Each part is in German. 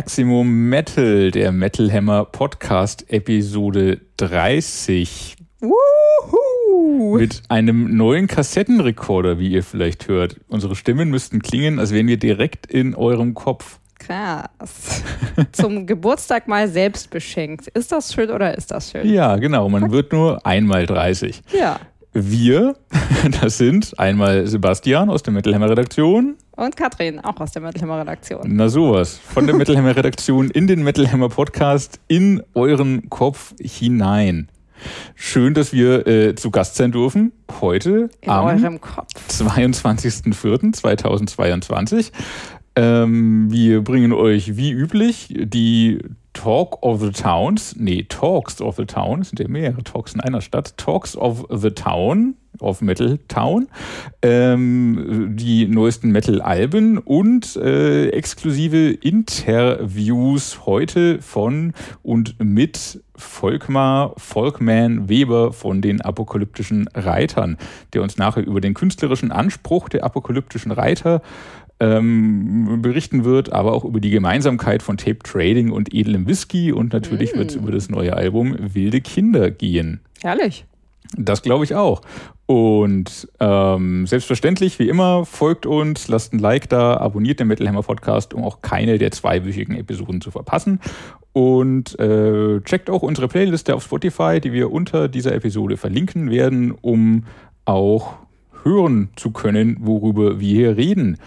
Maximum Metal, der Metal Hammer Podcast Episode 30. Wuhu! Mit einem neuen Kassettenrekorder, wie ihr vielleicht hört. Unsere Stimmen müssten klingen, als wären wir direkt in eurem Kopf. Krass. Zum Geburtstag mal selbst beschenkt. Ist das schön oder ist das schön? Ja, genau. Man wird nur einmal 30. Ja. Wir, das sind einmal Sebastian aus der Metal Hammer Redaktion. Und Katrin, auch aus der Metal Hammer Redaktion. Na sowas. Von der Metal Hammer Redaktion in den Metal Hammer Podcast in euren Kopf hinein. Schön, dass wir äh, zu Gast sein dürfen. Heute In am eurem Kopf. 22.04.2022. Ähm, wir bringen euch wie üblich die Talk of the Towns, nee, Talks of the Town, sind ja mehrere Talks in einer Stadt, Talks of the Town, of Metal Town, ähm, die neuesten Metal-Alben und äh, exklusive Interviews heute von und mit Volkmar Volkman Weber von den apokalyptischen Reitern, der uns nachher über den künstlerischen Anspruch der apokalyptischen Reiter ähm, berichten wird, aber auch über die Gemeinsamkeit von Tape Trading und edlem Whisky und natürlich Mm. wird es über das neue Album Wilde Kinder gehen. Herrlich. Das glaube ich auch. Und ähm, selbstverständlich, wie immer, folgt uns, lasst ein Like da, abonniert den Metal Hammer Podcast, um auch keine der zweiwöchigen Episoden zu verpassen. Und äh, checkt auch unsere Playliste auf Spotify, die wir unter dieser Episode verlinken werden, um auch hören zu können, worüber wir hier reden.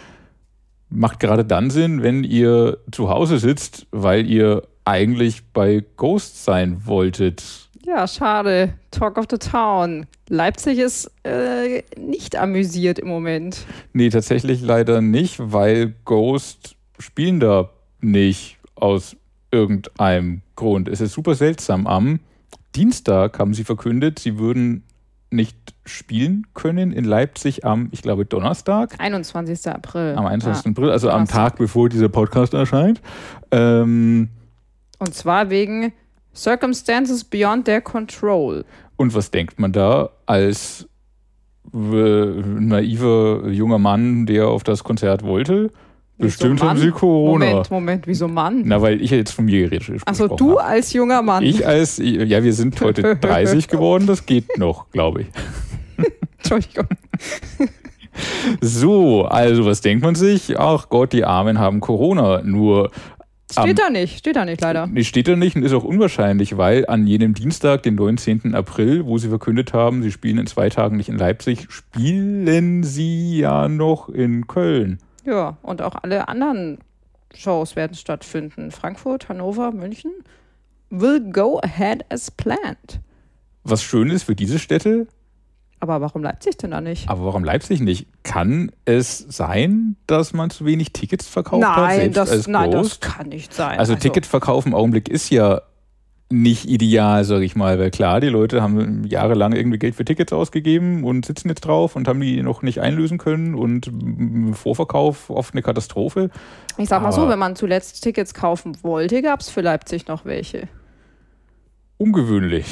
Macht gerade dann Sinn, wenn ihr zu Hause sitzt, weil ihr eigentlich bei Ghost sein wolltet. Ja, schade. Talk of the Town. Leipzig ist äh, nicht amüsiert im Moment. Nee, tatsächlich leider nicht, weil Ghost spielen da nicht aus irgendeinem Grund. Es ist super seltsam. Am Dienstag haben sie verkündet, sie würden nicht spielen können in Leipzig am, ich glaube, Donnerstag. 21. April. Am 21. Ja. April, also am Donnerstag. Tag, bevor dieser Podcast erscheint. Ähm, Und zwar wegen Circumstances Beyond Their Control. und was denkt man da als äh, naiver junger Mann, der auf das Konzert wollte? Bestimmt haben sie Corona. Moment, Moment, wieso Mann? Na, weil ich jetzt von mir geredet Achso, gesprochen du habe. als junger Mann. Ich als, ja, wir sind heute 30 geworden, das geht noch, glaube ich. Entschuldigung. So, also was denkt man sich? Ach Gott, die Armen haben Corona. Nur Steht da nicht, steht da nicht leider. Nee, steht da nicht und ist auch unwahrscheinlich, weil an jenem Dienstag, den 19. April, wo sie verkündet haben, sie spielen in zwei Tagen nicht in Leipzig, spielen sie ja noch in Köln. Ja, und auch alle anderen Shows werden stattfinden. Frankfurt, Hannover, München. Will go ahead as planned. Was schön ist für diese Städte, Aber warum Leipzig denn da nicht? aber warum Leipzig nicht? Kann es sein, dass man zu wenig Tickets verkauft hat? nein, selbst das, nein das kann nicht sein. Also Ticketverkauf im Augenblick ist ja nicht ideal, sage ich mal, weil klar, die Leute haben jahrelang irgendwie Geld für Tickets ausgegeben und sitzen jetzt drauf und haben die noch nicht einlösen können und Vorverkauf oft eine Katastrophe. Ich sag mal so, aber- wenn man zuletzt Tickets kaufen wollte, gab es für Leipzig noch welche. Ungewöhnlich.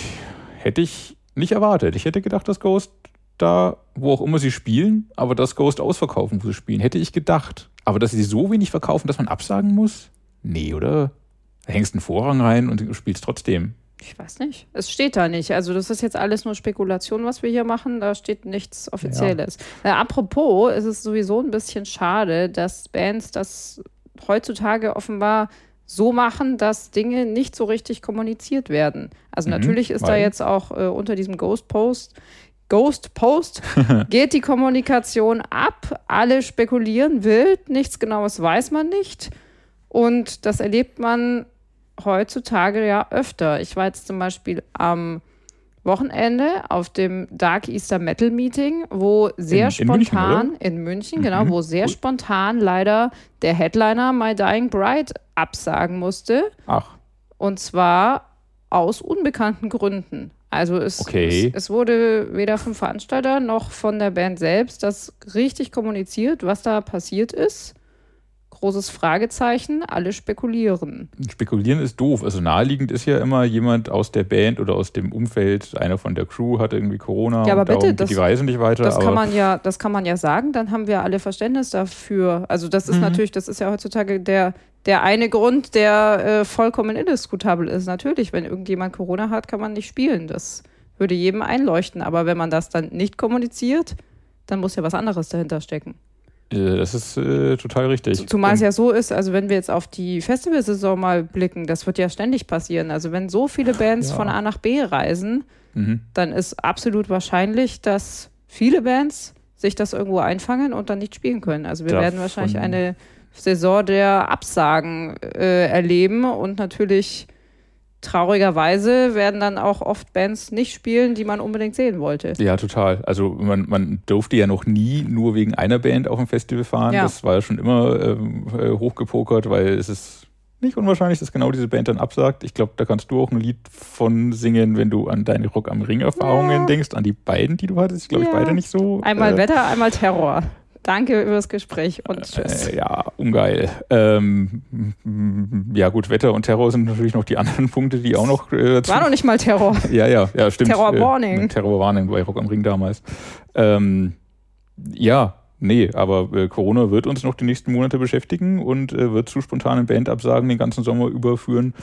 Hätte ich nicht erwartet. Ich hätte gedacht, dass Ghost da, wo auch immer sie spielen, aber dass Ghost ausverkaufen, wo sie spielen, hätte ich gedacht. Aber dass sie so wenig verkaufen, dass man absagen muss? Nee, oder? Hängst einen Vorrang rein und du spielst trotzdem. Ich weiß nicht. Es steht da nicht. Also das ist jetzt alles nur Spekulation, was wir hier machen. Da steht nichts Offizielles. Äh, apropos, es ist sowieso ein bisschen schade, dass Bands das heutzutage offenbar so machen, dass Dinge nicht so richtig kommuniziert werden. Also Mhm, natürlich ist da jetzt auch äh, unter diesem Ghost Post Ghost Post geht die Kommunikation ab, alle spekulieren wild, nichts Genaues weiß man nicht. Und das erlebt man heutzutage ja öfter. Ich war jetzt zum Beispiel am Wochenende auf dem Dark Easter Metal Meeting, wo sehr In- in München, spontan in München, genau, Mhm. wo sehr Cool. spontan leider der Headliner My Dying Bride absagen musste. Ach, Und zwar aus unbekannten Gründen. Also es, Okay. es, es wurde weder vom Veranstalter noch von der Band selbst das richtig kommuniziert, was da passiert ist. Großes Fragezeichen, alle spekulieren. spekulieren ist doof. Also naheliegend ist ja immer jemand aus der Band oder aus dem Umfeld, einer von der Crew hat irgendwie Corona Ja, aber bitte, das- die Reise nicht weiter. Das kann man ja, das kann man ja sagen, dann haben wir alle Verständnis dafür. Also das ist Mhm. natürlich, das ist ja heutzutage der, der eine Grund, der äh, vollkommen indiskutabel ist. Natürlich, wenn irgendjemand Corona hat, kann man nicht spielen. Das würde jedem einleuchten. Aber wenn man das dann nicht kommuniziert, dann muss ja was anderes dahinter stecken. Äh, das ist äh, total richtig. Zumal es ja so ist, also wenn wir jetzt auf die Festivalsaison mal blicken, das wird ja ständig passieren. Also wenn so viele Bands ja. von A nach B reisen, mhm. dann ist absolut wahrscheinlich, dass viele Bands sich das irgendwo einfangen und dann nicht spielen können. Also wir Davon. werden wahrscheinlich eine Saison der Absagen äh, erleben und natürlich traurigerweise werden dann auch oft Bands nicht spielen, die man unbedingt sehen wollte. Ja, total. Also man, man durfte ja noch nie nur wegen einer Band auf dem Festival fahren. Ja. Das war ja schon immer äh, hochgepokert, weil es ist nicht unwahrscheinlich, dass genau diese Band dann absagt. Ich glaube, da kannst du auch ein Lied von singen, wenn du an deine Rock am Ring-Erfahrungen ja. denkst, an die beiden, die du hattest. Ich glaube, ja. ich beide nicht so. Einmal äh, Wetter, einmal Terror. Danke fürs Gespräch und tschüss. Äh, ja, ungeil. Ähm, ja, gut, Wetter und Terror sind natürlich noch die anderen Punkte, die auch noch. Äh, War noch nicht mal Terror. Ja, ja, ja, stimmt. Terror Warning. Äh, Terror Warning bei Rock am Ring damals. Ähm, ja, nee, aber äh, Corona wird uns noch die nächsten Monate beschäftigen und äh, wird zu spontanen Bandabsagen den ganzen Sommer überführen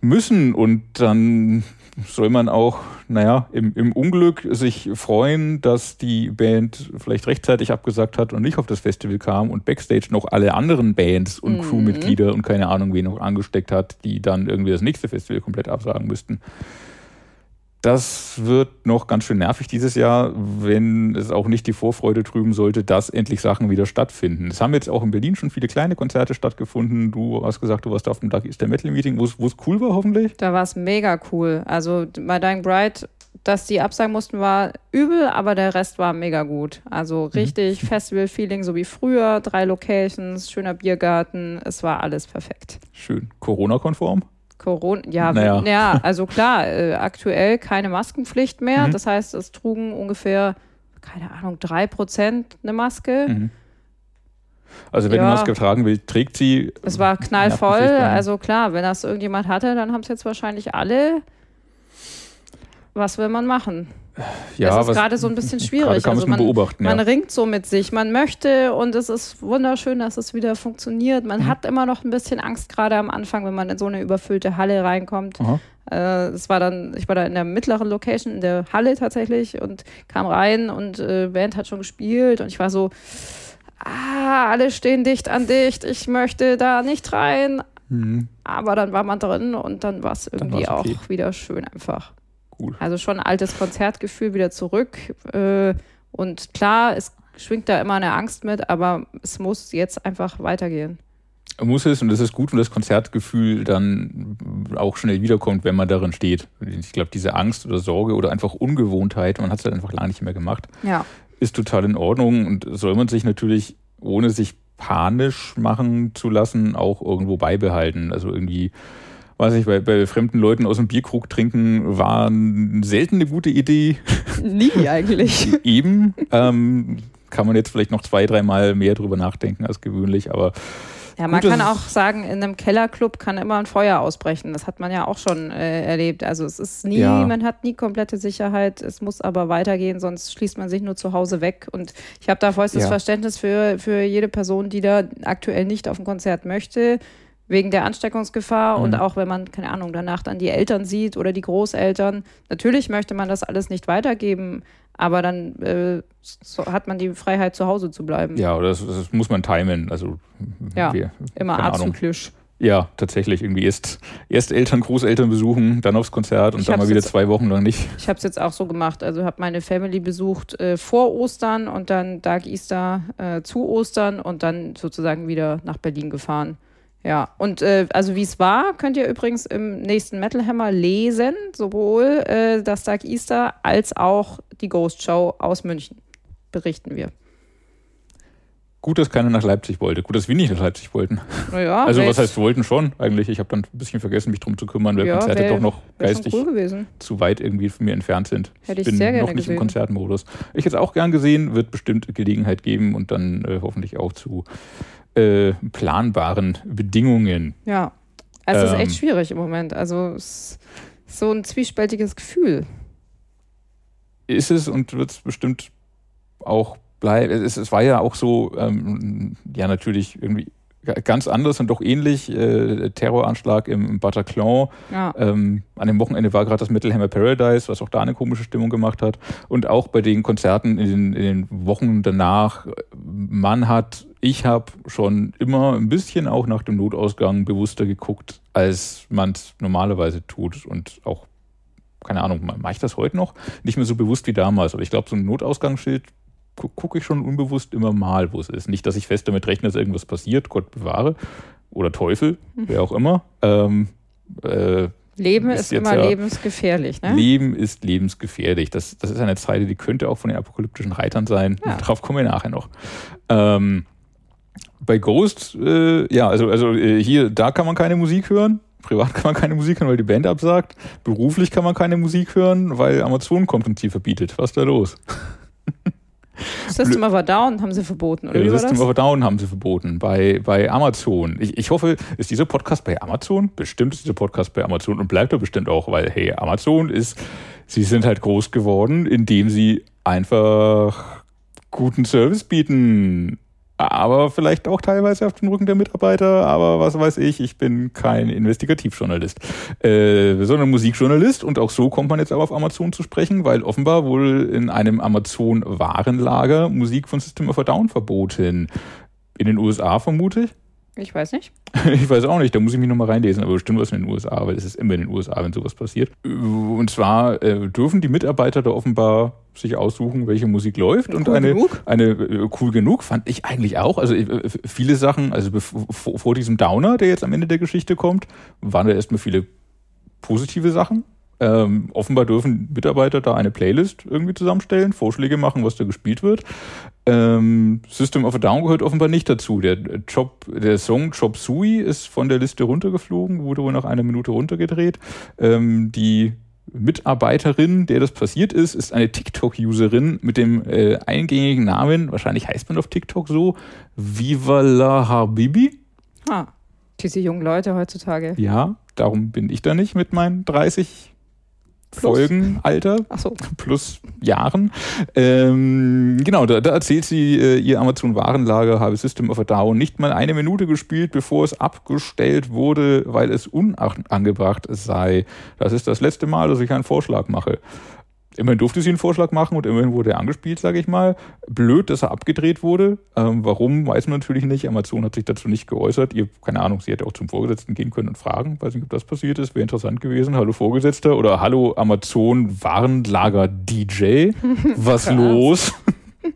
müssen. Und dann soll man auch, naja, im, im Unglück sich freuen, dass die Band vielleicht rechtzeitig abgesagt hat und nicht auf das Festival kam und Backstage noch alle anderen Bands und mhm. Crewmitglieder und keine Ahnung, wen noch angesteckt hat, die dann irgendwie das nächste Festival komplett absagen müssten. Das wird noch ganz schön nervig dieses Jahr, wenn es auch nicht die Vorfreude trüben sollte, dass endlich Sachen wieder stattfinden. Es haben jetzt auch in Berlin schon viele kleine Konzerte stattgefunden. Du hast gesagt, du warst auf dem Dark Easter Metal Meeting, wo es cool war, hoffentlich. Da war es mega cool. Also bei Dying Bright, dass die absagen mussten, war übel, aber der Rest war mega gut. Also mhm. richtig mhm. Festival-Feeling, so wie früher. Drei Locations, schöner Biergarten. Es war alles perfekt. Schön. Corona-konform? Corona, ja, naja. ja, also klar, äh, aktuell keine Maskenpflicht mehr. Mhm. Das heißt, es trugen ungefähr, keine Ahnung, drei Prozent eine Maske. Mhm. Also wenn ja. die Maske tragen will, trägt sie. Es war knallvoll. Also klar, wenn das irgendjemand hatte, dann haben es jetzt wahrscheinlich alle. Was will man machen? ja, das ist gerade so ein bisschen schwierig. Kann also man, beobachten, man ringt so mit sich, man möchte und es ist wunderschön, dass es wieder funktioniert. Man mhm. hat immer noch ein bisschen Angst, gerade am Anfang, wenn man in so eine überfüllte Halle reinkommt. Äh, es war dann, ich war da in der mittleren Location, in der Halle tatsächlich und kam rein und äh, Band hat schon gespielt und ich war so, ah, alle stehen dicht an dicht, ich möchte da nicht rein. Mhm. Aber dann war man drin und dann war es irgendwie okay. auch wieder schön einfach gut. Also schon altes Konzertgefühl wieder zurück. Äh, und klar, es schwingt da immer eine Angst mit, aber es muss jetzt einfach weitergehen. Muss es und das ist gut, wenn das Konzertgefühl dann auch schnell wiederkommt, wenn man darin steht. Ich glaube, diese Angst oder Sorge oder einfach Ungewohntheit, man hat es halt einfach lange nicht mehr gemacht, ja. ist total in Ordnung und soll man sich natürlich, ohne sich panisch machen zu lassen, auch irgendwo beibehalten. Also irgendwie weiß ich, bei, bei fremden Leuten aus dem Bierkrug trinken war selten eine gute Idee. Nie eigentlich. Eben. Ähm, kann man jetzt vielleicht noch zwei, dreimal mehr drüber nachdenken als gewöhnlich, aber. Ja, man gut, kann auch sagen, in einem Kellerclub kann immer ein Feuer ausbrechen. Das hat man ja auch schon äh, erlebt. Also es ist nie, ja. man hat nie komplette Sicherheit. Es muss aber weitergehen, sonst schließt man sich nur zu Hause weg. Und ich habe da vollstes ja. Verständnis für, für jede Person, die da aktuell nicht auf ein Konzert möchte wegen der Ansteckungsgefahr mhm. und auch wenn man, keine Ahnung, danach dann die Eltern sieht oder die Großeltern. Natürlich möchte man das alles nicht weitergeben, aber dann äh, so hat man die Freiheit, zu Hause zu bleiben. Ja, das, das muss man timen. Also, ja, wir, immer azyklisch. Ja, tatsächlich. Irgendwie erst, erst Eltern, Großeltern besuchen, dann aufs Konzert und ich dann mal wieder jetzt, zwei Wochen lang nicht. Ich habe es jetzt auch so gemacht. Also habe meine Family besucht äh, vor Ostern und dann Dark Easter äh, zu Ostern und dann sozusagen wieder nach Berlin gefahren. Ja, und äh, also wie es war, könnt ihr übrigens im nächsten Metal Hammer lesen, sowohl äh, das Dark Easter als auch die Ghost Show aus München, berichten wir. Gut, dass keiner nach Leipzig wollte. Gut, dass wir nicht nach Leipzig wollten. Ja, also was heißt, wir wollten schon eigentlich. Ich habe dann ein bisschen vergessen, mich drum zu kümmern, weil ja, Konzerte wär, doch noch geistig cool zu weit irgendwie von mir entfernt sind. Hätte ich, ich bin sehr gerne noch nicht gesehen. im Konzertmodus. Ich hätte es auch gern gesehen, wird bestimmt Gelegenheit geben und dann äh, hoffentlich auch zu äh, planbaren Bedingungen. Ja, es ähm, ist echt schwierig im Moment. Also es ist so ein zwiespältiges Gefühl. Ist es und wird es bestimmt auch bleiben. Es, es, war ja auch so, ähm, ja natürlich irgendwie ganz anders und doch ähnlich. Äh, Terroranschlag im Bataclan. Ja. Ähm, an dem Wochenende war gerade das Metal Hammer Paradise, was auch da eine komische Stimmung gemacht hat. Und auch bei den Konzerten in den, in den Wochen danach, man hat, ich habe schon immer ein bisschen auch nach dem Notausgang bewusster geguckt, als man es normalerweise tut. Und auch, keine Ahnung, mache ich das heute noch? Nicht mehr so bewusst wie damals. Aber ich glaube, so ein Notausgangsschild gucke ich schon unbewusst immer mal, wo es ist. Nicht, dass ich fest damit rechne, dass irgendwas passiert, Gott bewahre. Oder Teufel, wer auch immer. Ähm, äh, Leben Ist ist, immer ja- lebensgefährlich, ne? Leben ist lebensgefährlich. Das, das ist eine Zeile, die könnte auch von den apokalyptischen Reitern sein. Ja. Darauf kommen wir nachher noch. Ähm, bei Ghost, äh, ja, also, also äh, hier, da kann man keine Musik hören. Privat kann man keine Musik hören, weil die Band absagt. Beruflich kann man keine Musik hören, weil Amazon kommt und sie verbietet. Was ist da los? System of a Down haben sie verboten, oder war System das? of a Down haben sie verboten bei, bei Amazon. Ich, ich hoffe, ist dieser Podcast bei Amazon? Bestimmt ist dieser Podcast bei Amazon und bleibt er bestimmt auch, weil, hey, Amazon ist, sie sind halt groß geworden, indem sie einfach guten Service bieten. Aber vielleicht auch teilweise auf den Rücken der Mitarbeiter, aber was weiß ich, ich bin kein Investigativjournalist, äh, sondern Musikjournalist und auch so kommt man jetzt aber auf Amazon zu sprechen, weil offenbar wohl in einem Amazon-Warenlager Musik von System of a Down verboten. In den USA vermute ich. Ich weiß nicht. Ich weiß auch nicht, da muss ich mich nochmal reinlesen, aber bestimmt was in den USA, weil es ist immer in den USA, wenn sowas passiert. Und zwar äh, dürfen die Mitarbeiter da offenbar sich aussuchen, welche Musik läuft. Und Cool eine, genug? eine äh, cool genug fand ich eigentlich auch. Also äh, viele Sachen, also vor, vor diesem Downer, der jetzt am Ende der Geschichte kommt, waren da erstmal viele positive Sachen. Ähm, offenbar dürfen Mitarbeiter da eine Playlist irgendwie zusammenstellen, Vorschläge machen, was da gespielt wird. Ähm, System of a Down gehört offenbar nicht dazu. Der Job, der Song Chop Suey ist von der Liste runtergeflogen, wurde wohl nach einer Minute runtergedreht. Ähm, die Mitarbeiterin, der das passiert ist, ist eine TikTok-Userin mit dem äh, eingängigen Namen, wahrscheinlich heißt man auf TikTok so, Viva la Habibi. Ah, diese jungen Leute heutzutage. Ja, darum bin ich da nicht mit meinen 30 Plus. Folgen Alter Ach so. plus Jahren. Ähm, genau, da, da erzählt sie, äh, ihr Amazon-Warenlager habe System of a Down nicht mal eine Minute gespielt, bevor es abgestellt wurde, weil es unangebracht sei. Das ist das letzte Mal, dass ich einen Vorschlag mache. Immerhin durfte sie einen Vorschlag machen und immerhin wurde er angespielt, sage ich mal. Blöd, dass er abgedreht wurde. Ähm, warum, weiß man natürlich nicht. Amazon hat sich dazu nicht geäußert. Ihr, keine Ahnung, sie hätte auch zum Vorgesetzten gehen können und fragen. Weiß nicht, ob das passiert ist. Wäre interessant gewesen. Hallo Vorgesetzter oder Hallo Amazon Warenlager DJ. Was los?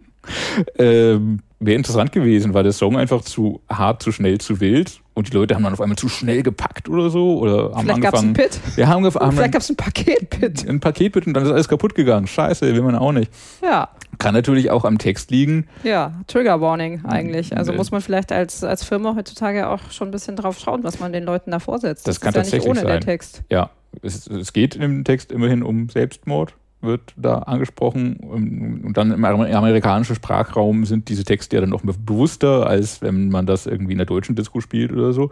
ähm, Wäre interessant gewesen, weil der Song einfach zu hart, zu schnell, zu wild und die Leute haben dann auf einmal zu schnell gepackt oder so oder haben Vielleicht gab es angefangen. einen Pit. Wir haben, gef- haben Vielleicht gab es ein Paket-Pit. ein Paket mit und dann ist alles kaputt gegangen. Scheiße, will man auch nicht. Ja, Kann natürlich auch am Text liegen. ja. Trigger Warning eigentlich. Also Nee. muss man vielleicht als, als Firma heutzutage auch schon ein bisschen drauf schauen, was man den Leuten da vorsetzt. Das kann ist ja tatsächlich nicht ohne der sein. Text. Ja, es, es geht im Text immerhin um Selbstmord, wird da angesprochen. Und dann im amer- amerikanischen Sprachraum sind diese Texte ja dann noch bewusster, als wenn man das irgendwie in der deutschen Disco spielt oder so.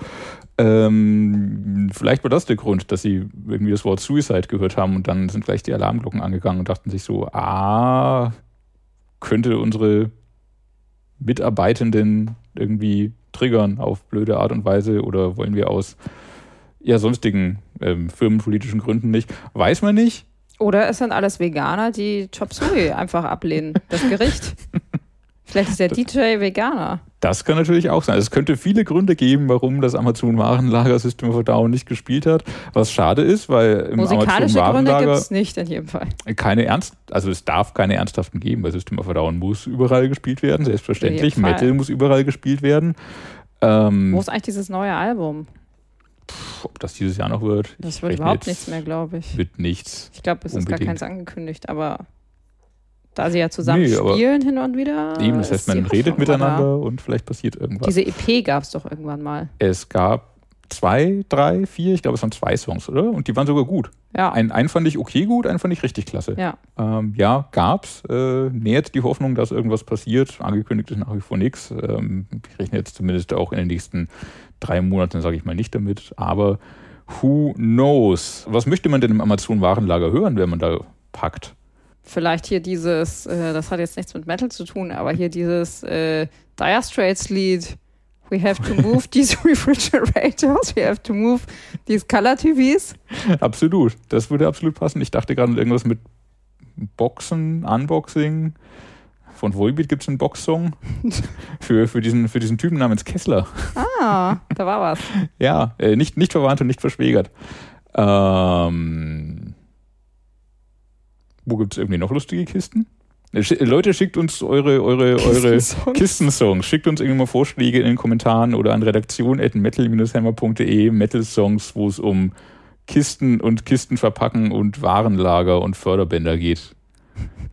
Ähm, vielleicht war das der Grund, dass sie irgendwie das Wort Suicide gehört haben und dann sind gleich die Alarmglocken angegangen und dachten sich so, ah, könnte unsere Mitarbeitenden irgendwie triggern auf blöde Art und Weise oder wollen wir aus ja, sonstigen ähm, firmenpolitischen Gründen nicht. Weiß man nicht. Oder es sind alles Veganer, die Chop Suey einfach ablehnen, das Gericht. Vielleicht ist der DJ Veganer. Das kann natürlich auch sein. Also es könnte viele Gründe geben, warum das Amazon-Warenlager System of Down nicht gespielt hat. Was schade ist, weil im Musikalische Gründe gibt es nicht in jedem Fall. keine ernst, also es darf keine ernsthaften geben, weil System of a Down muss überall gespielt werden, selbstverständlich. Metal muss überall gespielt werden. Ähm, Wo ist eigentlich dieses neue Album? Ob das dieses Jahr noch wird? Das wird überhaupt nichts mehr, glaube ich. Wird nichts. Ich glaube, es ist gar Unbedingt. keins angekündigt, aber da sie ja zusammen Nee, spielen hin und wieder. Eben, das heißt, man redet miteinander und vielleicht passiert irgendwas. Diese EP gab es doch irgendwann mal. Es gab zwei, drei, vier, ich glaube, es waren zwei Songs, oder? Und die waren sogar gut. Ja. Einen, einen fand ich okay gut, einen fand ich richtig klasse. ja. Ähm, ja, gab's. Äh, nährt die Hoffnung, dass irgendwas passiert. Angekündigt ist nach wie vor nichts. Ähm, ich rechne jetzt zumindest auch in den nächsten drei Monaten, sage ich mal, nicht damit. Aber who knows? Was möchte man denn im Amazon-Warenlager hören, wenn man da packt? Vielleicht hier dieses, äh, das hat jetzt nichts mit Metal zu tun, aber hier dieses äh, Dire Straits Lied We have to move these refrigerators. We have to move these Color TVs. Absolut. Das würde absolut passen. Ich dachte gerade irgendwas mit Boxen, Unboxing. Von Volbeat gibt es einen Box-Song für, für, diesen, für diesen Typen namens Kessler. Ah, da war was. ja, äh, nicht, nicht verwandt und nicht verschwägert. Ähm, wo gibt es irgendwie noch lustige Kisten? Äh, Leute, schickt uns eure, eure, eure Kistensongs. Schickt uns irgendwie mal Vorschläge in den Kommentaren oder an redaktion.metal-hammer.de Metal-Songs, wo es um Kisten und Kisten verpacken und Warenlager und Förderbänder geht.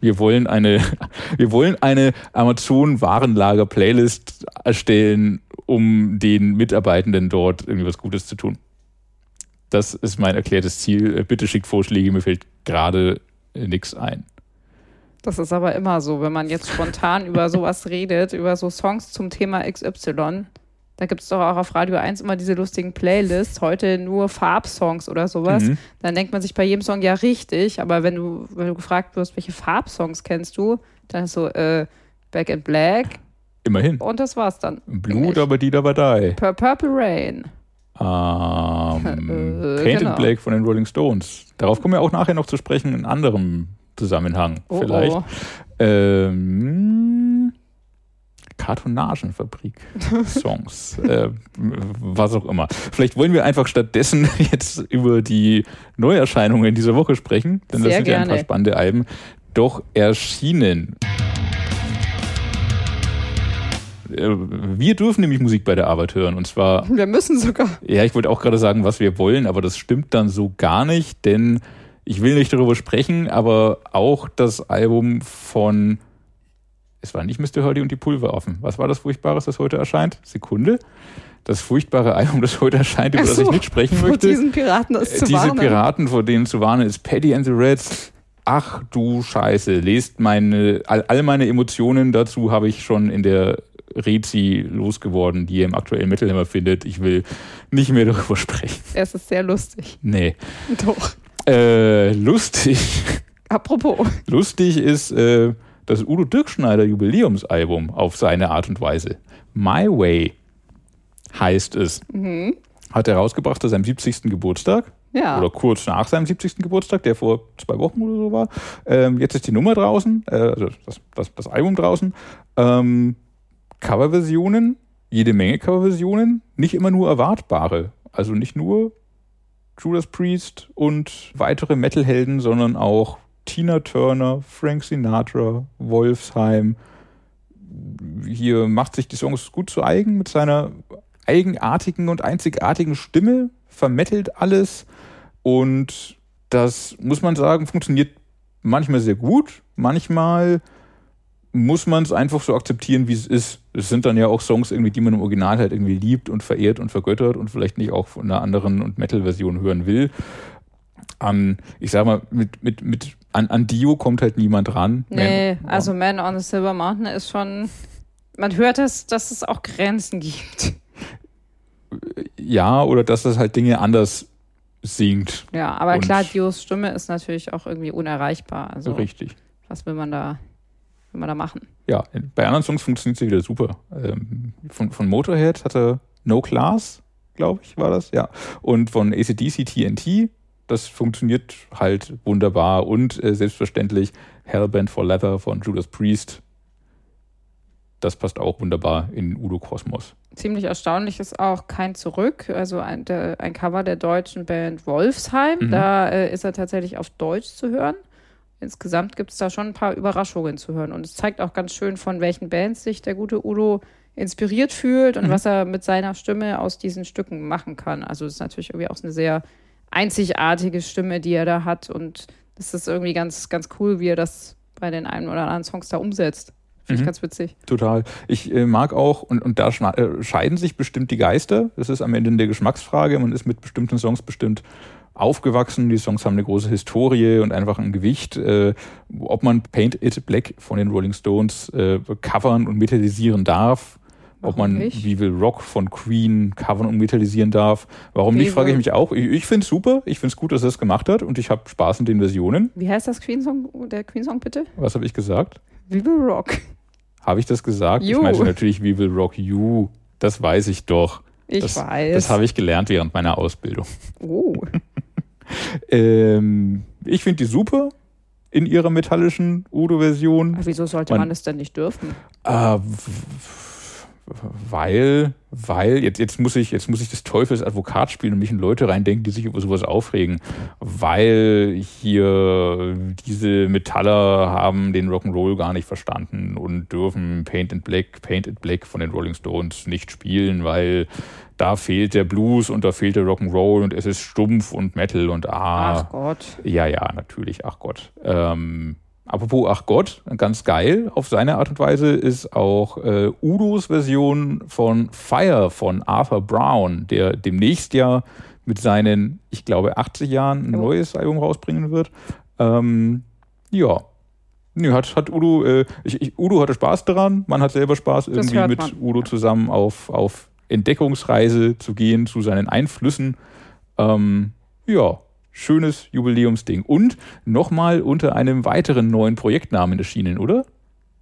Wir wollen eine, wir wollen eine Amazon-Warenlager-Playlist erstellen, um den Mitarbeitenden dort irgendwie was Gutes zu tun. Das ist mein erklärtes Ziel. Bitte schickt Vorschläge, mir fällt gerade nichts ein. Das ist aber immer so, wenn man jetzt spontan über sowas redet, über so Songs zum Thema XY. Da gibt es doch auch auf Radio 1 immer diese lustigen Playlists, heute nur Farbsongs oder sowas. Mhm. Dann denkt man sich bei jedem Song ja richtig, aber wenn du, wenn du gefragt wirst, welche Farbsongs kennst du, dann ist so äh, Back in Black. Immerhin. Und das war's dann. Blut, aber die dabei die. Per Purple Rain. Ähm, äh, Painted genau. Black von den Rolling Stones. Darauf kommen wir auch nachher noch zu sprechen in anderem Zusammenhang oh, vielleicht. Oh. Ähm, Kartonagenfabrik Songs, äh, was auch immer. Vielleicht wollen wir einfach stattdessen jetzt über die Neuerscheinungen dieser Woche sprechen, denn Sehr das sind gerne. ja ein paar spannende Alben doch erschienen. Äh, wir dürfen nämlich Musik bei der Arbeit hören und zwar. Wir müssen sogar. Ja, ich wollte auch gerade sagen, was wir wollen, aber das stimmt dann so gar nicht, denn ich will nicht darüber sprechen, aber auch das Album von, es war nicht Mr. Hurdy und die Pulveraffen. Was war das Furchtbares, das heute erscheint? Sekunde. Das furchtbare Album, das heute erscheint, über so, das ich nicht sprechen vor möchte. diesen Piraten ist zu Diese warnen. Piraten, vor denen zu warnen ist Paddy and the Reds. Ach du Scheiße, lest meine, all, all meine Emotionen dazu habe ich schon in der Rezi losgeworden, die ihr im aktuellen Metal immer findet. Ich will nicht mehr darüber sprechen. Es ist sehr lustig. Nee. Doch. Äh, lustig. Apropos. Lustig ist äh, das Udo Dirkschneider Jubiläumsalbum auf seine Art und Weise. My Way heißt es. Mhm. Hat er rausgebracht zu seinem 70. Geburtstag. Ja. Oder kurz nach seinem 70. Geburtstag, der vor zwei Wochen oder so war. Ähm, jetzt ist die Nummer draußen, äh, also das, das, das, Album draußen. Ähm, Coverversionen, jede Menge Coverversionen, nicht immer nur erwartbare. Also nicht nur Judas Priest und weitere Metalhelden, sondern auch Tina Turner, Frank Sinatra, Wolfsheim. Hier macht sich die Songs gut zu eigen mit seiner eigenartigen und einzigartigen Stimme, vermettelt alles und das muss man sagen, funktioniert manchmal sehr gut, manchmal muss man es einfach so akzeptieren, wie es ist. Es sind dann ja auch Songs irgendwie, die man im Original halt irgendwie liebt und verehrt und vergöttert und vielleicht nicht auch von einer anderen und Metal-Version hören will. An, ich sag mal, mit, mit, mit, an, an Dio kommt halt niemand ran. Nee, Man, also Man on the Silver Mountain ist schon, man hört es, dass es auch Grenzen gibt. Ja, oder dass das halt Dinge anders singt. Ja, aber klar, Dios Stimme ist natürlich auch irgendwie unerreichbar. Also, richtig. Was will man da will man da machen. Ja, bei anderen Songs funktioniert sie wieder super. Ähm, von, von Motorhead hatte No Class, glaube ich, war das, ja. Und von ACDC TNT, das funktioniert halt wunderbar. Und äh, selbstverständlich Hellbent for Leather von Judas Priest. Das passt auch wunderbar in Udo Kosmos. Ziemlich erstaunlich ist auch kein Zurück, also ein, der, ein Cover der deutschen Band Wolfsheim. Mhm. Da äh, ist er tatsächlich auf Deutsch zu hören insgesamt gibt es da schon ein paar Überraschungen zu hören. Und es zeigt auch ganz schön, von welchen Bands sich der gute Udo inspiriert fühlt und mhm. was er mit seiner Stimme aus diesen Stücken machen kann. Also es ist natürlich irgendwie auch eine sehr einzigartige Stimme, die er da hat. Und das ist irgendwie ganz, ganz cool, wie er das bei den einen oder anderen Songs da umsetzt. Finde ich mhm. ganz witzig. Total. Ich äh, mag auch, und, und da äh, scheiden sich bestimmt die Geister. Das ist am Ende eine Geschmacksfrage. Man ist mit bestimmten Songs bestimmt aufgewachsen. Die Songs haben eine große Historie und einfach ein Gewicht. Äh, ob man Paint It Black von den Rolling Stones äh, covern und metallisieren darf, Warum ob man nicht? Wie Will Rock von Queen covern und metallisieren darf. Warum Wie nicht, frage ich mich auch. Ich, ich finde es super. Ich finde es gut, dass er es gemacht hat und ich habe Spaß in den Versionen. Wie heißt das Queen-Song, der Queen-Song bitte? Was habe ich gesagt? Wie Will Rock. Habe ich das gesagt? You. Ich meinte natürlich Wie Will Rock You. Das weiß ich doch. Ich das, weiß. Das habe ich gelernt während meiner Ausbildung. oh. Ähm, ich finde die super in ihrer metallischen Udo-Version. Wieso sollte Man- man es denn nicht dürfen? Äh, weil, weil, jetzt, jetzt muss ich, jetzt muss ich des Teufels Advokat spielen und mich in Leute reindenken, die sich über sowas aufregen. Weil hier diese Metaller haben den Rock'n'Roll gar nicht verstanden und dürfen Paint in Black, Paint in Black von den Rolling Stones nicht spielen, weil da fehlt der Blues und da fehlt der Rock'n'Roll und es ist stumpf und Metal und ah. Ach Gott. Ja, ja, natürlich, ach Gott. Ähm, apropos ach Gott, ganz geil auf seine Art und Weise ist auch äh, Udos Version von Fire von Arthur Brown, der demnächst ja mit seinen, ich glaube, 80 Jahren ein neues Album rausbringen wird. Ähm, ja. Nö, hat, hat Udo, äh, ich, ich, Udo hatte Spaß daran, man hat selber Spaß, irgendwie mit. Udo zusammen auf, auf Entdeckungsreise zu gehen, zu seinen Einflüssen. Ähm, ja, schönes Jubiläumsding. Und nochmal unter einem weiteren neuen Projektnamen erschienen, oder?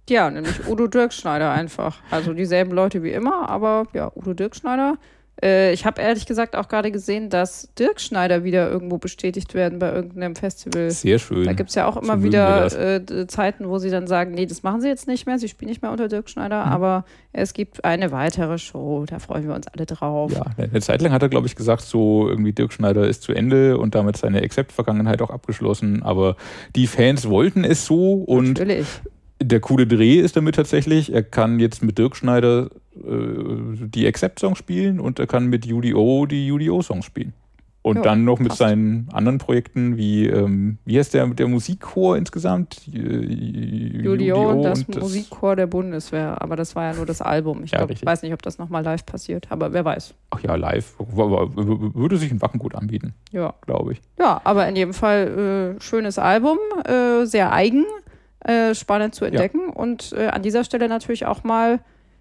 Ja, nämlich Udo Dirkschneider einfach. Also dieselben Leute wie immer, aber ja, Udo Dirkschneider. Äh, ich habe ehrlich gesagt auch gerade gesehen, dass Dirkschneider wieder irgendwo bestätigt werden bei irgendeinem Festival. Sehr schön. Da gibt es ja auch So immer wir wieder äh, Zeiten, wo sie dann sagen, nee, das machen sie jetzt nicht mehr, sie spielen nicht mehr unter Dirk Schneider, Mhm. aber es gibt eine weitere Show, da freuen wir uns alle drauf. Ja, eine Zeit lang hat er, glaube ich, gesagt, so irgendwie Dirk Schneider ist zu Ende und damit seine Accept-Vergangenheit auch abgeschlossen. Aber die Fans wollten es so und Natürlich. der coole Dreh ist damit tatsächlich, er kann jetzt mit Dirk Schneider äh, die Accept-Songs spielen und er kann mit UDO die UDO-Songs spielen. Und Ja, dann noch mit passt. seinen anderen Projekten wie, ähm, wie heißt der, der Musikchor insgesamt? Äh, Judio und das und Musikchor der Bundeswehr, aber das war ja nur das Album. Ich Ja, glaub, weiß nicht, ob das nochmal live passiert, aber wer weiß. Ach ja, live. Würde sich in Wacken gut anbieten, Ja. glaube ich. Ja, aber in jedem Fall äh, schönes Album, äh, sehr eigen, äh, spannend zu entdecken und äh, an dieser Stelle natürlich auch mal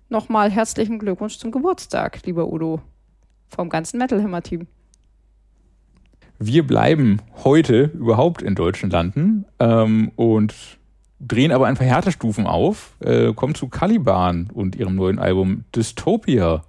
nochmal herzlichen Glückwunsch zum Geburtstag, lieber Udo, vom ganzen Metal Hammer Team. Wir bleiben heute überhaupt in deutschen Landen ähm, und drehen aber ein paar Härtestufen auf, äh, kommen zu Caliban und ihrem neuen Album Dystopia.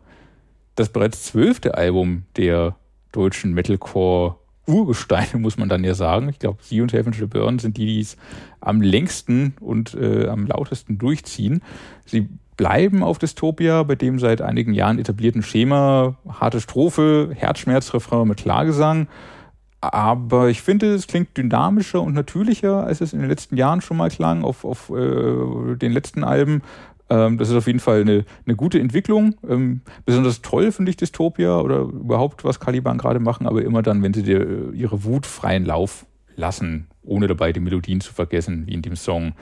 Das bereits zwölfte Album der deutschen Metalcore Urgesteine, muss man dann ja sagen. Ich glaube, sie und Heaven Shall Burn sind die, die es am längsten und äh, am lautesten durchziehen. Sie bleiben auf Dystopia, bei dem seit einigen Jahren etablierten Schema, harte Strophe, Herzschmerzrefrain mit Klagesang. Aber ich finde, es klingt dynamischer und natürlicher, als es in den letzten Jahren schon mal klang, auf, auf äh, den letzten Alben. Ähm, das ist auf jeden Fall eine, eine gute Entwicklung. Ähm, besonders toll finde ich Dystopia oder überhaupt, was Caliban gerade machen, aber immer dann, wenn sie dir, äh, ihre Wut freien Lauf lassen, ohne dabei die Melodien zu vergessen, wie in dem Song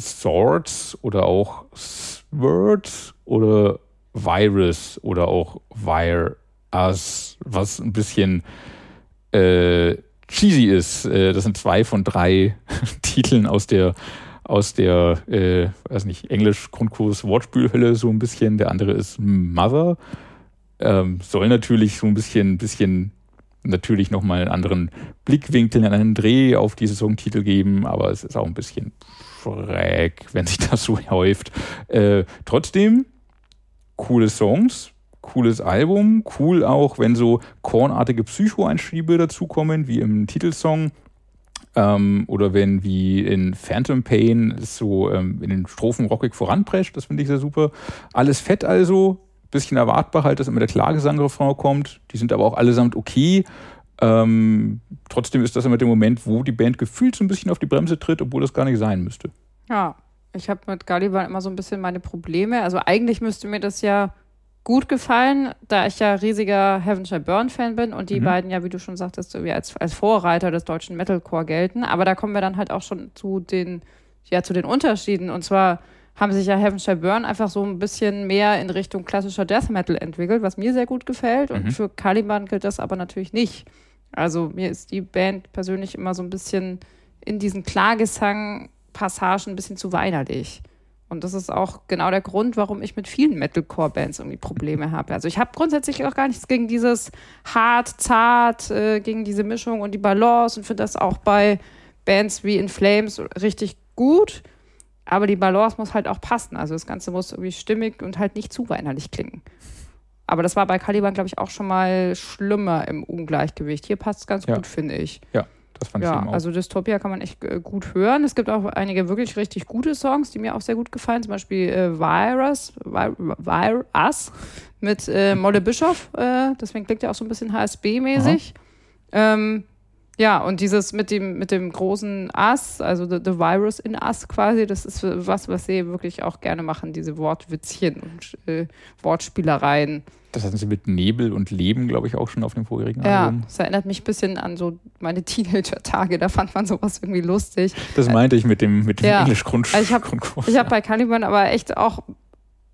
Swords oder auch Swords oder Virus oder auch Wire Us, was ein bisschen äh, cheesy ist. Äh, das sind zwei von drei Titeln aus der aus der, äh, weiß nicht, Englisch-Grundkurs Wortspielhölle so ein bisschen. Der andere ist Mother. Ähm, soll natürlich so ein bisschen, bisschen natürlich nochmal einen anderen Blickwinkel, einen anderen Dreh auf diese Songtitel geben, aber es ist auch ein bisschen schräg, wenn sich das so häuft. Äh, trotzdem, coole Songs, cooles Album, cool auch, wenn so kornartige Psycho-Einschiebe dazukommen, wie im Titelsong. Ähm, oder wenn wie in Phantom Pain es so ähm, in den Strophen rockig voranprescht, das finde ich sehr super. Alles fett also, bisschen erwartbar halt, dass immer der Klagesang-Refrain kommt. Die sind aber auch allesamt okay. Ähm, trotzdem ist das immer der Moment, wo die Band gefühlt so ein bisschen auf die Bremse tritt, obwohl das gar nicht sein müsste. Ja, ich habe mit Caliban immer so ein bisschen meine Probleme. Also eigentlich müsste mir das ja gut gefallen, da ich ja riesiger Heaven Shall Burn Fan bin und die Mhm. beiden ja, wie du schon sagtest, irgendwie als, als Vorreiter des deutschen Metalcore gelten. Aber da kommen wir dann halt auch schon zu den, ja, zu den Unterschieden. Und zwar haben sich ja Heaven Shall Burn einfach so ein bisschen mehr in Richtung klassischer Death Metal entwickelt, was mir sehr gut gefällt. Und Mhm. für Caliban gilt das aber natürlich nicht. Also mir ist die Band persönlich immer so ein bisschen in diesen Klagesang-Passagen ein bisschen zu weinerlich. Und das ist auch genau der Grund, warum ich mit vielen Metalcore-Bands irgendwie Probleme habe. Also ich habe grundsätzlich auch gar nichts gegen dieses hart, zart, äh, gegen diese Mischung und die Balance und finde das auch bei Bands wie In Flames richtig gut. aber die Balance muss halt auch passen. Also das Ganze muss irgendwie stimmig und halt nicht zu weinerlich klingen. Aber das war bei Caliban, glaube ich, auch schon mal schlimmer im Ungleichgewicht. Hier passt es ganz Ja. gut, finde ich. Ja, das fand ich Ja, eben auch. also Dystopia kann man echt äh, gut hören. Es gibt auch einige wirklich richtig gute Songs, die mir auch sehr gut gefallen. Zum Beispiel äh, Virus, Vi- Virus mit äh, Molle Bischof. Äh, deswegen klingt ja auch so ein bisschen HSB-mäßig. Ähm, ja, und dieses mit dem, mit dem großen Ass, also the, the Virus in Us quasi, das ist was, was sie wirklich auch gerne machen, diese Wortwitzchen und äh, Wortspielereien. das hatten sie mit Nebel und Leben, glaube ich, auch schon auf dem vorherigen Ja, Album. das erinnert mich ein bisschen an so meine Teenager-Tage. Da fand man sowas irgendwie lustig. Das meinte ich mit dem, mit dem Ja. Englisch-Grundkurs. Also ich hab- Ich habe bei Caliban aber echt auch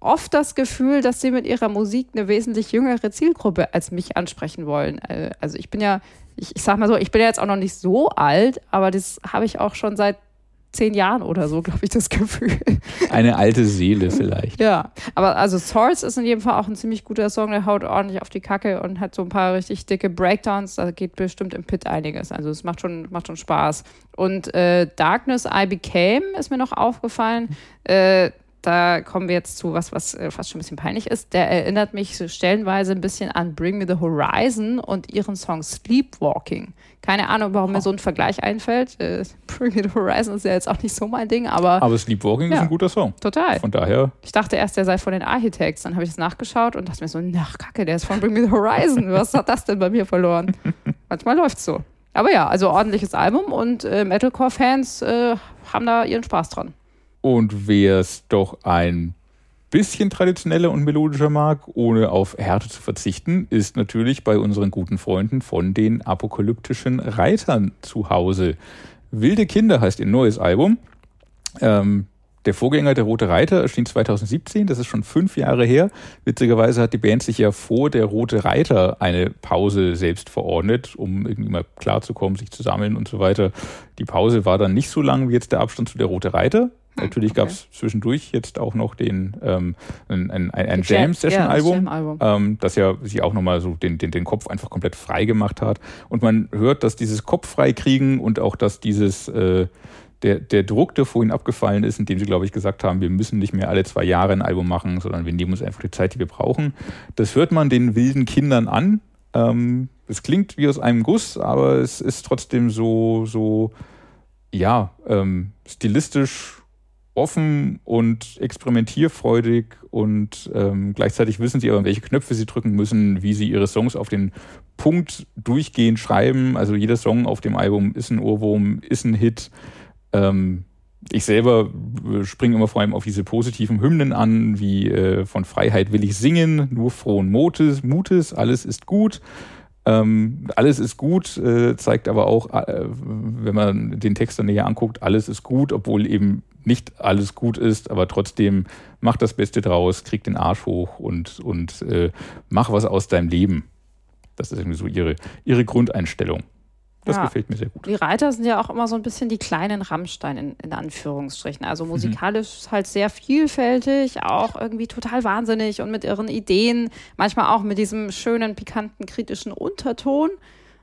oft das Gefühl, dass sie mit ihrer Musik eine wesentlich jüngere Zielgruppe als mich ansprechen wollen. Äh, Also ich bin ja, ich, ich sag mal so, ich bin ja jetzt auch noch nicht so alt, aber das habe ich auch schon seit zehn Jahren oder so, glaube ich, das Gefühl. Eine alte Seele vielleicht. Ja, aber also Swords ist in jedem Fall auch ein ziemlich guter Song, der haut ordentlich auf die Kacke und hat so ein paar richtig dicke Breakdowns. Da geht bestimmt im Pit einiges. Also es macht schon, macht schon Spaß. Und äh, Darkness I Became ist mir noch aufgefallen. Äh, da kommen wir jetzt zu was, was äh, fast schon ein bisschen peinlich ist. Der erinnert mich so stellenweise ein bisschen an Bring Me the Horizon und ihren Song Sleepwalking. Keine Ahnung, warum mir so ein Vergleich einfällt. Äh, Bring Me the Horizon ist ja jetzt auch nicht so mein Ding, aber Aber Sleepwalking ist Ja. ein guter Song. total. Von daher, Ich dachte erst, der sei von den Architects. Dann habe ich es nachgeschaut und dachte mir so, ach Kacke, der ist von Bring Me the Horizon. Was hat das denn bei mir verloren? Manchmal läuft's so. Aber ja, also ordentliches Album und äh, Metalcore-Fans äh, haben da ihren Spaß dran. Und wer es doch ein bisschen traditioneller und melodischer mag, ohne auf Härte zu verzichten, ist natürlich bei unseren guten Freunden von den apokalyptischen Reitern zu Hause. Wilde Kinder heißt ihr neues Album. Ähm, der Vorgänger, der Rote Reiter, erschien 2017, das ist schon fünf Jahre her. Witzigerweise hat die Band sich ja vor der Rote Reiter eine Pause selbst verordnet, um irgendwie mal klarzukommen, sich zu sammeln und so weiter. Die Pause war dann nicht so lang wie jetzt der Abstand zu der Rote Reiter. Natürlich okay. gab es zwischendurch jetzt auch noch den ähm, ein, ein, ein, Jam- Jam-Session-Album Ja, das Jam-Album. ähm, das ja sich auch nochmal so den, den, den Kopf einfach komplett frei gemacht hat. Und man hört, dass dieses Kopf frei kriegen und auch, dass dieses äh, der, der Druck, der vorhin abgefallen ist, indem sie, glaube ich, gesagt haben, wir müssen nicht mehr alle zwei Jahre ein Album machen, sondern wir nehmen uns einfach die Zeit, die wir brauchen. Das hört man den wilden Kindern an. Ähm, es klingt wie aus einem Guss, aber es ist trotzdem so, so ja, ähm, stilistisch offen und experimentierfreudig und ähm, gleichzeitig wissen sie aber, welche Knöpfe sie drücken müssen, wie sie ihre Songs auf den Punkt durchgehend schreiben. Also jeder Song auf dem Album ist ein Ohrwurm, ist ein Hit. Ähm, ich selber äh, springe immer vor allem auf diese positiven Hymnen an, wie äh, von Freiheit will ich singen, nur frohen Mutes, Mutes, alles ist gut. Ähm, alles ist gut, äh, zeigt aber auch, äh, wenn man den Text dann näher anguckt, alles ist gut, obwohl eben nicht alles gut ist, aber trotzdem mach das Beste draus, krieg den Arsch hoch und, und äh, mach was aus deinem Leben. Das ist irgendwie so ihre, ihre Grundeinstellung. Das Ja. gefällt mir sehr gut. Die Reiter sind ja auch immer so ein bisschen die kleinen Rammstein in, in Anführungsstrichen. Also Mhm. musikalisch halt sehr vielfältig, auch irgendwie total wahnsinnig und mit ihren Ideen, manchmal auch mit diesem schönen, pikanten, kritischen Unterton.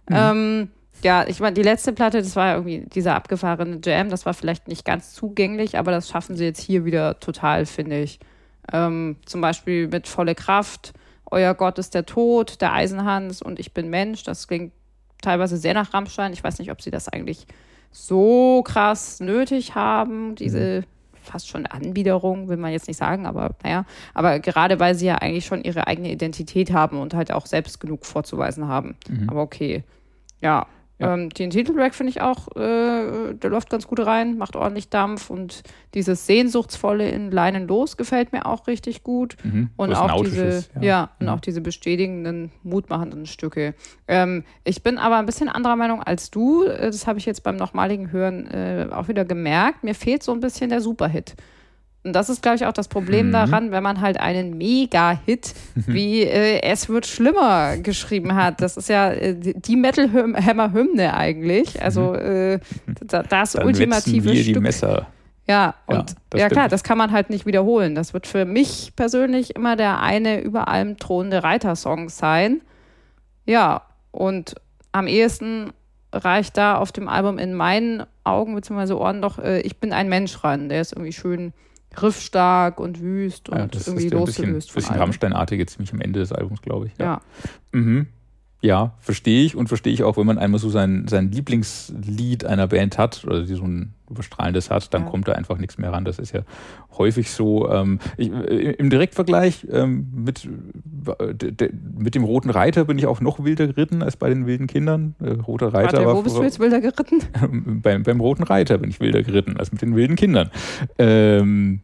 Mhm. Ähm, ja, ich meine, die letzte Platte, das war ja irgendwie dieser abgefahrene Jam, das war vielleicht nicht ganz zugänglich, aber das schaffen sie jetzt hier wieder total, finde ich. Ähm, zum Beispiel mit volle Kraft, Euer Gott ist der Tod, der Eisenhans und ich bin Mensch. Das klingt teilweise sehr nach Rammstein. Ich weiß nicht, ob sie das eigentlich so krass nötig haben, diese fast schon Anbiederung, will man jetzt nicht sagen, aber naja, aber gerade weil sie ja eigentlich schon ihre eigene Identität haben und halt auch selbst genug vorzuweisen haben. Aber okay. Ja. Ja. Ähm, den Titeltrack finde ich auch, äh, der läuft ganz gut rein, macht ordentlich Dampf und dieses Sehnsuchtsvolle in Leinen los gefällt mir auch richtig gut. Mhm. Und auch diese, ja, ja. und auch diese bestätigenden, mutmachenden Stücke. Ähm, ich bin aber ein bisschen anderer Meinung als du. Äh, Das habe ich jetzt beim nochmaligen Hören äh, auch wieder gemerkt. Mir fehlt so ein bisschen der Superhit. Und das ist, glaube ich, auch das Problem Mhm. daran, wenn man halt einen Mega-Hit wie äh, Es wird schlimmer geschrieben hat. Das ist ja äh, die Metal-Hammer-Hymne eigentlich. Also äh, da, das Mhm. Dann ultimative wir die Stück. Messer. Ja, Ja, und das ja, klar, das kann man halt nicht wiederholen. Das wird für mich persönlich immer der eine über allem thronende Reitersong sein. Ja, und am ehesten reicht da auf dem Album in meinen Augen bzw. Ohren noch äh, Ich bin ein Mensch ran. Der ist irgendwie schön riffstark und wüst und Ja, das irgendwie ist ein losgelöst. bisschen, bisschen. Rammstein-artig ziemlich am Ende des Albums, glaube ich. Ja. Mhm. Ja, verstehe ich und verstehe ich auch, wenn man einmal so sein, sein Lieblingslied einer Band hat oder die so ein überstrahlendes hat, dann Ja. kommt da einfach nichts mehr ran. Das ist ja häufig so. Ähm, ich, äh, Im Direktvergleich ähm, mit, äh, de, de, mit dem Roten Reiter bin ich auch noch wilder geritten als bei den wilden Kindern. Äh, Roter Reiter Warte, war wo bist du jetzt wilder geritten? beim, beim Roten Reiter bin ich wilder geritten als mit den wilden Kindern. Ähm,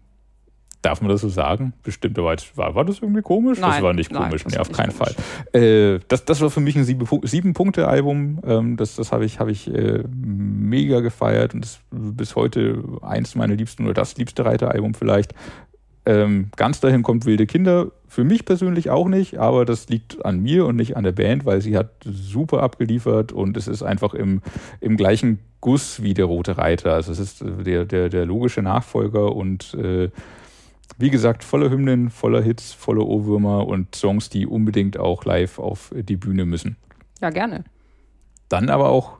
darf man das so sagen? Bestimmt, aber war, war das irgendwie komisch? das Nein, war nicht nein, komisch, das nee, auf keinen komisch. Fall. Äh, das, das war für mich ein Sieben- Sieben-Punkte-Album. Ähm, das das habe ich, hab ich äh, mega gefeiert und ist bis heute eins meiner liebsten oder das liebste Reiter-Album vielleicht. Ähm, ganz dahin kommt Wilde Kinder. Für mich persönlich auch nicht, aber das liegt an mir und nicht an der Band, weil sie hat super abgeliefert und es ist einfach im, im gleichen Guss wie der Rote Reiter. Also es ist äh, der, der, der logische Nachfolger und äh, wie gesagt, voller Hymnen, voller Hits, voller Ohrwürmer und Songs, die unbedingt auch live auf die Bühne müssen. Ja, gerne. Dann aber auch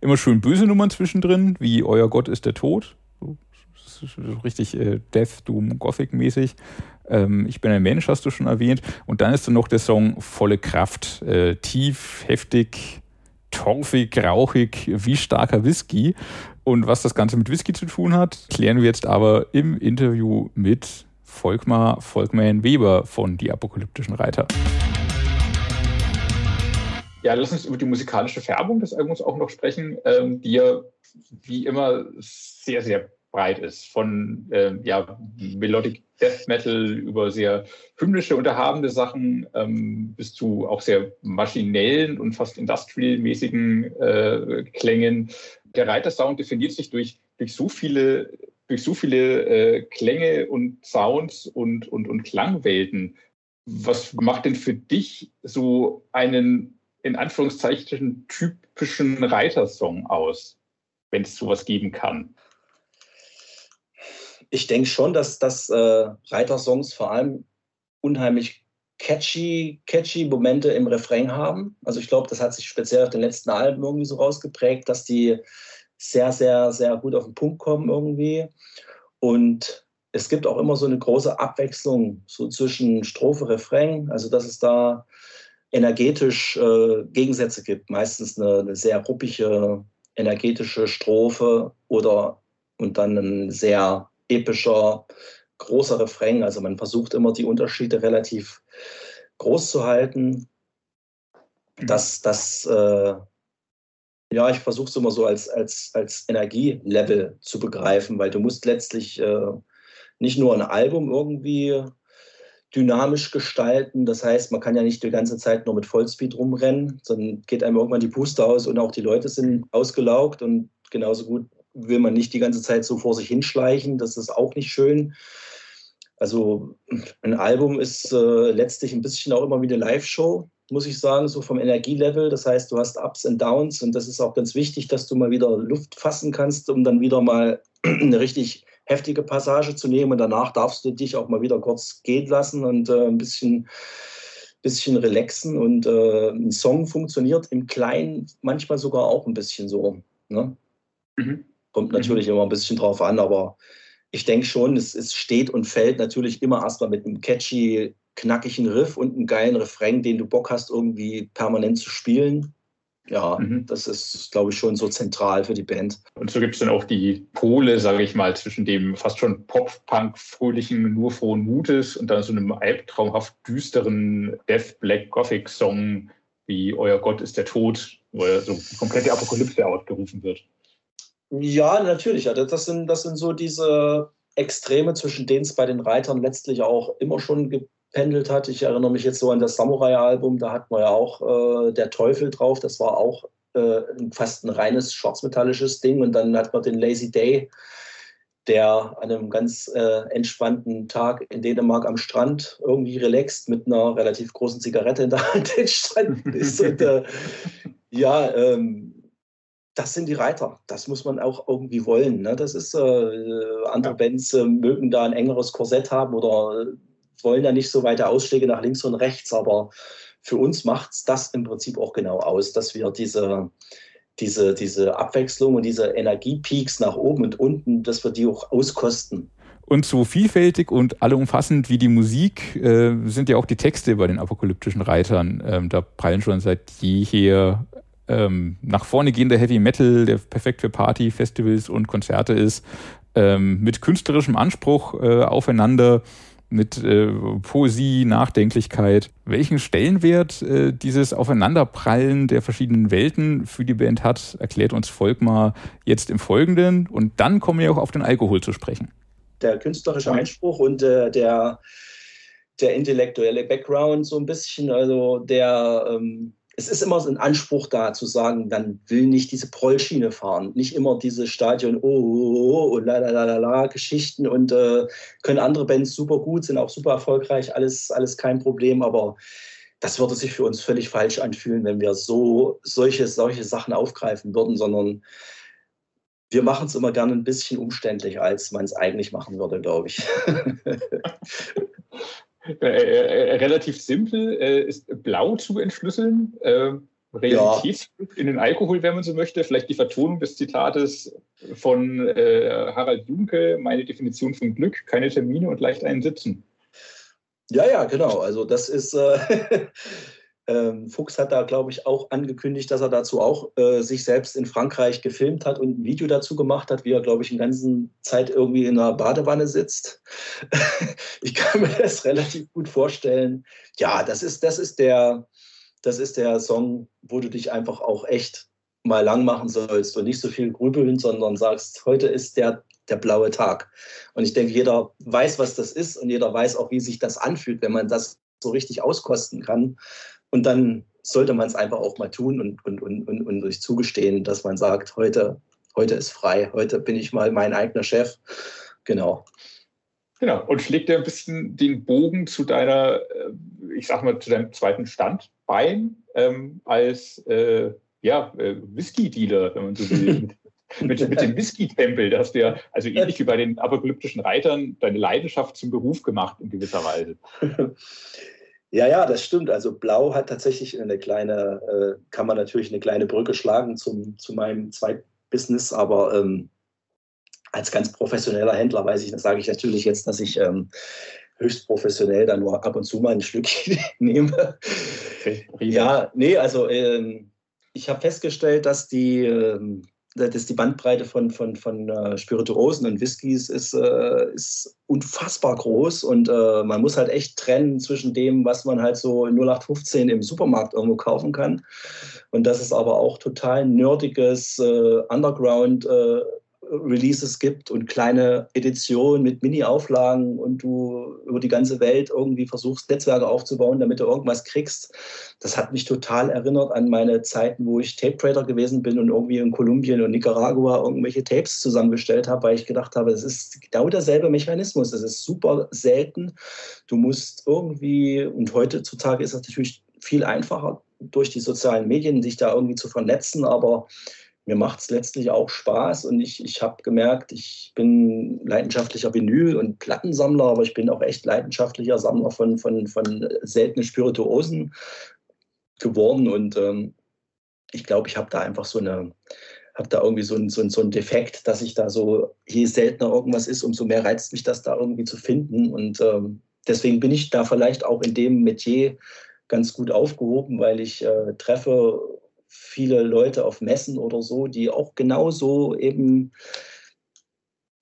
immer schön böse Nummern zwischendrin, wie Euer Gott ist der Tod. So, richtig äh, Death, Doom, Gothic-mäßig. Ähm, ich bin ein Mensch, hast du schon erwähnt. Und dann ist dann noch der Song Volle Kraft. Äh, tief, heftig, torfig, rauchig, wie starker Whisky. Und was das Ganze mit Whisky zu tun hat, klären wir jetzt aber im Interview mit Volkmar Volkman Weber von Die Apokalyptischen Reiter. Ja, lass uns über die musikalische Färbung des Albums auch noch sprechen, ähm, die ja wie immer sehr, sehr breit ist. Von ähm, ja, Melodic Death Metal über sehr hymnische, unterhabene Sachen ähm, bis zu auch sehr maschinellen und fast industrial-mäßigen äh, Klängen. Der Reiter-Sound definiert sich durch, durch so viele, durch so viele äh, Klänge und Sounds und, und, und Klangwelten. Was macht denn für dich so einen in Anführungszeichen typischen Reitersong aus, wenn es sowas geben kann? Ich denke schon, dass, dass äh, Reitersongs vor allem unheimlich catchy, catchy Momente im Refrain haben. Also ich glaube, das hat sich speziell auf den letzten Alben irgendwie so rausgeprägt, dass die sehr, sehr, sehr gut auf den Punkt kommen irgendwie. Und es gibt auch immer so eine große Abwechslung so zwischen Strophe, Refrain. Also dass es da energetisch äh, Gegensätze gibt. Meistens eine, eine sehr ruppige, energetische Strophe oder und dann ein sehr epischer, großer Refrain. Also man versucht immer die Unterschiede relativ groß zu halten. Das, das äh, ja, ich versuche es immer so als, als, als Energielevel zu begreifen, weil du musst letztlich äh, nicht nur ein Album irgendwie dynamisch gestalten. Das heißt, man kann ja nicht die ganze Zeit nur mit Vollspeed rumrennen, sondern geht einem irgendwann die Puste aus und auch die Leute sind ausgelaugt und genauso gut will man nicht die ganze Zeit so vor sich hinschleichen. Das ist auch nicht schön. Also ein Album ist äh, letztlich ein bisschen auch immer wie eine Live-Show, muss ich sagen, so vom Energielevel. Das heißt, du hast Ups und Downs und das ist auch ganz wichtig, dass du mal wieder Luft fassen kannst, um dann wieder mal eine richtig heftige Passage zu nehmen und danach darfst du dich auch mal wieder kurz gehen lassen und äh, ein bisschen, bisschen relaxen. Und äh, ein Song funktioniert im Kleinen manchmal sogar auch ein bisschen so. Ne? Mhm. Kommt natürlich immer ein bisschen drauf an, aber ich denke schon, es, es steht und fällt natürlich immer erstmal mit einem catchy, knackigen Riff und einem geilen Refrain, den du Bock hast, irgendwie permanent zu spielen. Ja, Mhm. das ist, glaube ich, schon so zentral für die Band. Und so gibt es dann auch die Pole, sage ich mal, zwischen dem fast schon Pop-Punk-fröhlichen, nur frohen Mutes und dann so einem albtraumhaft düsteren Death Black Gothic Song wie Euer Gott ist der Tod, wo ja so die komplette Apokalypse ausgerufen wird. Ja, natürlich. Ja. Das, sind, das sind so diese Extreme, zwischen denen es bei den Reitern letztlich auch immer schon gependelt hat. Ich erinnere mich jetzt so an das Samurai-Album, da hat man ja auch äh, der Teufel drauf. Das war auch äh, fast ein reines schwarzmetallisches Ding. Und dann hat man den Lazy Day, der an einem ganz äh, entspannten Tag in Dänemark am Strand irgendwie relaxed mit einer relativ großen Zigarette in der Hand entstanden ist. Und, äh, ja, ähm, das sind die Reiter. Das muss man auch irgendwie wollen. Ne? Das ist, äh, andere Ja. Bands äh, mögen da ein engeres Korsett haben oder äh, wollen da nicht so weite Ausschläge nach links und rechts. Aber für uns macht es das im Prinzip auch genau aus, dass wir diese, diese, diese Abwechslung und diese Energiepeaks nach oben und unten, dass wir die auch auskosten. Und so vielfältig und allumfassend wie die Musik äh, sind ja auch die Texte bei den apokalyptischen Reitern. Ähm, da prallen schon seit jeher ähm, nach vorne gehender Heavy Metal, der perfekt für Party, Festivals und Konzerte ist, ähm, mit künstlerischem Anspruch äh, aufeinander, mit äh, Poesie, Nachdenklichkeit. Welchen Stellenwert äh, dieses Aufeinanderprallen der verschiedenen Welten für die Band hat, erklärt uns Volkmar jetzt im Folgenden. Und dann kommen wir auch auf den Alkohol zu sprechen. Der künstlerische Anspruch und äh, der, der intellektuelle Background so ein bisschen, also der ähm, es ist immer so ein Anspruch da zu sagen, man will nicht diese Prollschiene fahren, nicht immer diese Stadion, oh, oh, oh und la la la la Geschichten und äh, können andere Bands super gut, sind auch super erfolgreich, alles, alles kein Problem, aber das würde sich für uns völlig falsch anfühlen, wenn wir so solche, solche Sachen aufgreifen würden, sondern wir machen es immer gerne ein bisschen umständlicher, als man es eigentlich machen würde, glaube ich. Äh, äh, relativ simpel, äh, ist blau zu entschlüsseln. Äh, Realität ja. in den Alkohol, wenn man so möchte. Vielleicht die Vertonung des Zitates von Harald Junke, meine Definition von Glück, keine Termine und leicht einsitzen. Ja, ja, genau. Also das ist, äh, Ähm, Fuchs hat da, glaube ich, auch angekündigt, dass er dazu auch äh, sich selbst in Frankreich gefilmt hat und ein Video dazu gemacht hat, wie er, glaube ich, in ganzen Zeit irgendwie in einer Badewanne sitzt. ich kann mir das relativ gut vorstellen. Ja, das ist, das ist der, das ist der Song, wo du dich einfach auch echt mal lang machen sollst und nicht so viel grübeln, sondern sagst, heute ist der, der blaue Tag. Und ich denke, jeder weiß, was das ist und jeder weiß auch, wie sich das anfühlt, wenn man das so richtig auskosten kann. Und dann sollte man es einfach auch mal tun und, und, und, und, und sich zugestehen, dass man sagt, heute, heute ist frei, heute bin ich mal mein eigener Chef. Genau. Genau, und schlägt dir ein bisschen den Bogen zu deiner, äh, ich sag mal, zu deinem zweiten Standbein ähm, als äh, ja, äh, Whisky-Dealer, wenn man so will. mit, mit dem Whisky-Tempel, da hast du ja, also ähnlich wie bei den apokalyptischen Reitern, deine Leidenschaft zum Beruf gemacht in gewisser Weise. Ja, ja, das stimmt. Also Blau hat tatsächlich eine kleine, äh, kann man natürlich eine kleine Brücke schlagen zum, zu meinem Zweitbusiness, aber ähm, als ganz professioneller Händler weiß ich, das sage ich natürlich jetzt, dass ich ähm, höchst professionell dann nur ab und zu mal ein Stückchen nehme. Okay, ja, nee, also ähm, ich habe festgestellt, dass die ähm, dass die Bandbreite von, von, von uh, Spirituosen und Whiskys ist, uh, ist unfassbar groß und man muss halt echt trennen zwischen dem, was man halt so 0815 im Supermarkt irgendwo kaufen kann. Und das ist aber auch total nerdiges Underground Releases gibt und kleine Editionen mit Mini-Auflagen und du über die ganze Welt irgendwie versuchst, Netzwerke aufzubauen, damit du irgendwas kriegst. Das hat mich total erinnert an meine Zeiten, wo ich Tape Trader gewesen bin und irgendwie in Kolumbien und Nicaragua irgendwelche Tapes zusammengestellt habe, weil ich gedacht habe, es ist genau derselbe Mechanismus. Es ist super selten. Du musst irgendwie, und heutzutage ist das natürlich viel einfacher, durch die sozialen Medien sich da irgendwie zu vernetzen, aber mir macht es letztlich auch Spaß und ich, ich habe gemerkt, ich bin leidenschaftlicher Vinyl- und Plattensammler, aber ich bin auch echt leidenschaftlicher Sammler von, von, von seltenen Spirituosen geworden und ähm, ich glaube, ich habe da einfach so eine, habe da irgendwie so ein, so, ein, so ein Defekt, dass ich da so, je seltener irgendwas ist, umso mehr reizt mich das da irgendwie zu finden und ähm, deswegen bin ich da vielleicht auch in dem Metier ganz gut aufgehoben, weil ich äh, treffe viele Leute auf Messen oder so, die auch genauso eben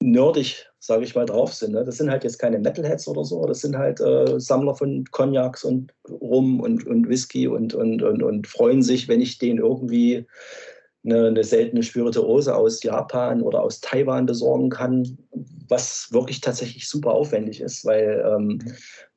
nerdig, sage ich mal, drauf sind. Ne? Das sind halt jetzt keine Metalheads oder so, das sind halt äh, Sammler von Cognacs und Rum und, und Whisky und, und, und, und freuen sich, wenn ich denen irgendwie eine, eine seltene Spirituose aus Japan oder aus Taiwan besorgen kann, was wirklich tatsächlich super aufwendig ist, weil ähm.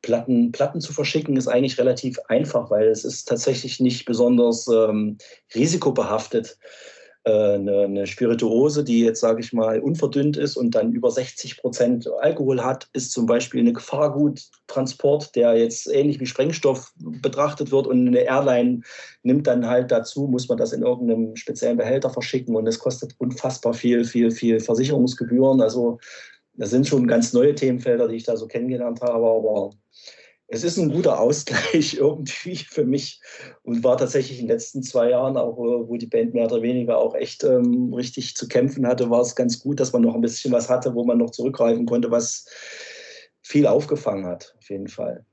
Platten, Platten zu verschicken ist eigentlich relativ einfach, weil es ist tatsächlich nicht besonders ähm, risikobehaftet äh, eine, eine Spirituose, die jetzt, sage ich mal, unverdünnt ist und dann über 60 Prozent Alkohol hat, ist zum Beispiel eine Gefahrguttransport, der jetzt ähnlich wie Sprengstoff betrachtet wird und eine Airline nimmt dann halt dazu, muss man das in irgendeinem speziellen Behälter verschicken und es kostet unfassbar viel, viel, viel Versicherungsgebühren. Also das sind schon ganz neue Themenfelder, die ich da so kennengelernt habe, aber es ist ein guter Ausgleich irgendwie für mich und war tatsächlich in den letzten zwei Jahren, auch wo die Band mehr oder weniger auch echt ähm, richtig zu kämpfen hatte, war es ganz gut, dass man noch ein bisschen was hatte, wo man noch zurückgreifen konnte, was viel aufgefangen hat, auf jeden Fall.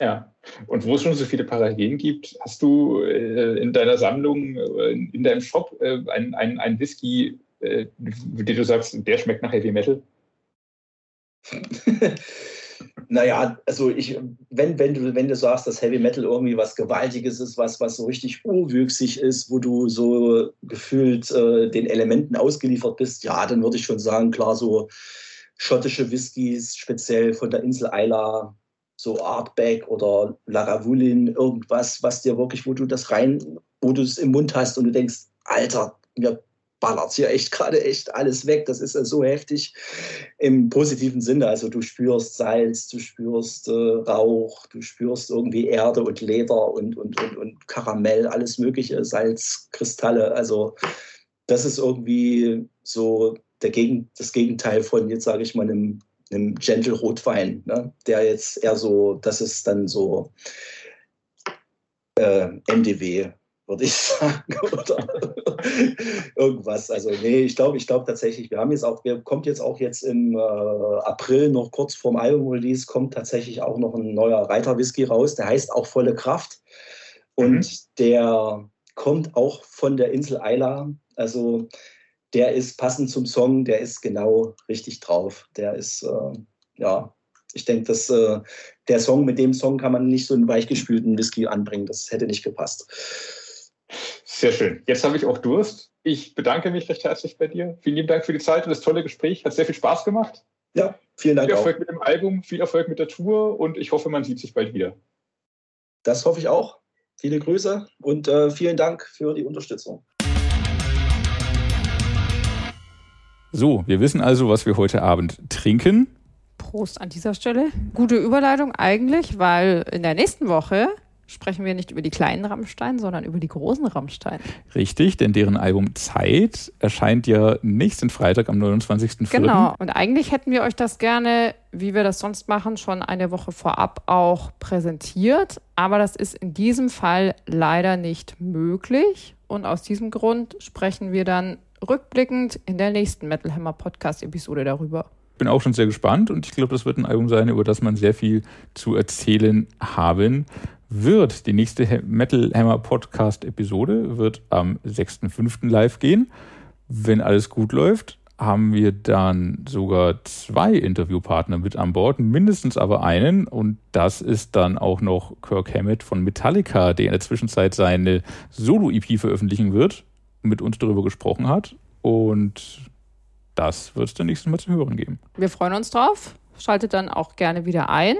Ja, und wo es schon so viele Parallelen gibt, hast du äh, in deiner Sammlung, äh, in deinem Shop äh, einen ein Whisky, äh, den du sagst, der schmeckt nach Heavy Metal? Naja, also ich, wenn, wenn, du, wenn du sagst, dass Heavy Metal irgendwie was Gewaltiges ist, was, was so richtig urwüchsig ist, wo du so gefühlt äh, den Elementen ausgeliefert bist, ja, dann würde ich schon sagen, klar, so schottische Whiskys, speziell von der Insel Isla, so Artback oder Laravulin, irgendwas, was dir wirklich, wo du das rein, wo du es im Mund hast und du denkst, Alter, mir ballert hier echt gerade echt alles weg. Das ist ja so heftig im positiven Sinne. Also du spürst Salz, du spürst äh, Rauch, du spürst irgendwie Erde und Leder und, und, und, und Karamell, alles mögliche, Salzkristalle. Also das ist irgendwie so der Gegen, das Gegenteil von, jetzt sage ich mal, einem, einem Gentle Rotwein, ne? der jetzt eher so, das ist dann so äh, MDW würde ich sagen, oder irgendwas. Also nee, ich glaube, ich glaube tatsächlich, wir haben jetzt auch, wir kommt jetzt auch jetzt im äh, April noch kurz vorm Album-Release kommt tatsächlich auch noch ein neuer Reiter-Whisky raus, der heißt auch Volle Kraft und mhm. der kommt auch von der Insel Isla. Also der ist passend zum Song, der ist genau richtig drauf. Der ist äh, ja ich denke, dass äh, der Song, mit dem Song kann man nicht so einen weichgespülten Whisky anbringen. Das hätte nicht gepasst. Sehr schön. Jetzt habe ich auch Durst. Ich bedanke mich recht herzlich bei dir. Vielen lieben Dank für die Zeit und das tolle Gespräch. Hat sehr viel Spaß gemacht. Ja, vielen Dank. Viel Erfolg auch. mit dem Album, viel Erfolg mit der Tour und ich hoffe, man sieht sich bald wieder. Das hoffe ich auch. Viele Grüße und äh, vielen Dank für die Unterstützung. So, wir wissen also, was wir heute Abend trinken. Prost an dieser Stelle. Gute Überleitung eigentlich, weil in der nächsten Woche sprechen wir nicht über die kleinen Rammstein, sondern über die großen Rammstein. Richtig, denn deren Album Zeit erscheint ja nächsten Freitag am 29.04. Genau, und eigentlich hätten wir euch das gerne, wie wir das sonst machen, schon eine Woche vorab auch präsentiert. Aber das ist in diesem Fall leider nicht möglich. Und aus diesem Grund sprechen wir dann rückblickend in der nächsten Metal Hammer Podcast-Episode darüber bin auch schon sehr gespannt und ich glaube, das wird ein Album sein, über das man sehr viel zu erzählen haben wird. Die nächste Metal Hammer Podcast Episode wird am 6.5. live gehen. Wenn alles gut läuft, haben wir dann sogar zwei Interviewpartner mit an Bord, mindestens aber einen. Und das ist dann auch noch Kirk Hammett von Metallica, der in der Zwischenzeit seine Solo-EP veröffentlichen wird, mit uns darüber gesprochen hat. Und das wird es dann nächstes Mal zu hören geben. Wir freuen uns drauf. Schaltet dann auch gerne wieder ein.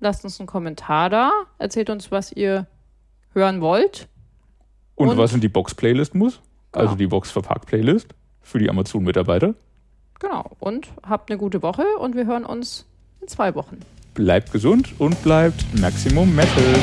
Lasst uns einen Kommentar da. Erzählt uns, was ihr hören wollt. Und, und was in die Box-Playlist muss. Genau. Also die Box-Verpackt-Playlist für die Amazon-Mitarbeiter. Genau. Und habt eine gute Woche und wir hören uns in zwei Wochen. Bleibt gesund und bleibt Maximum Metal.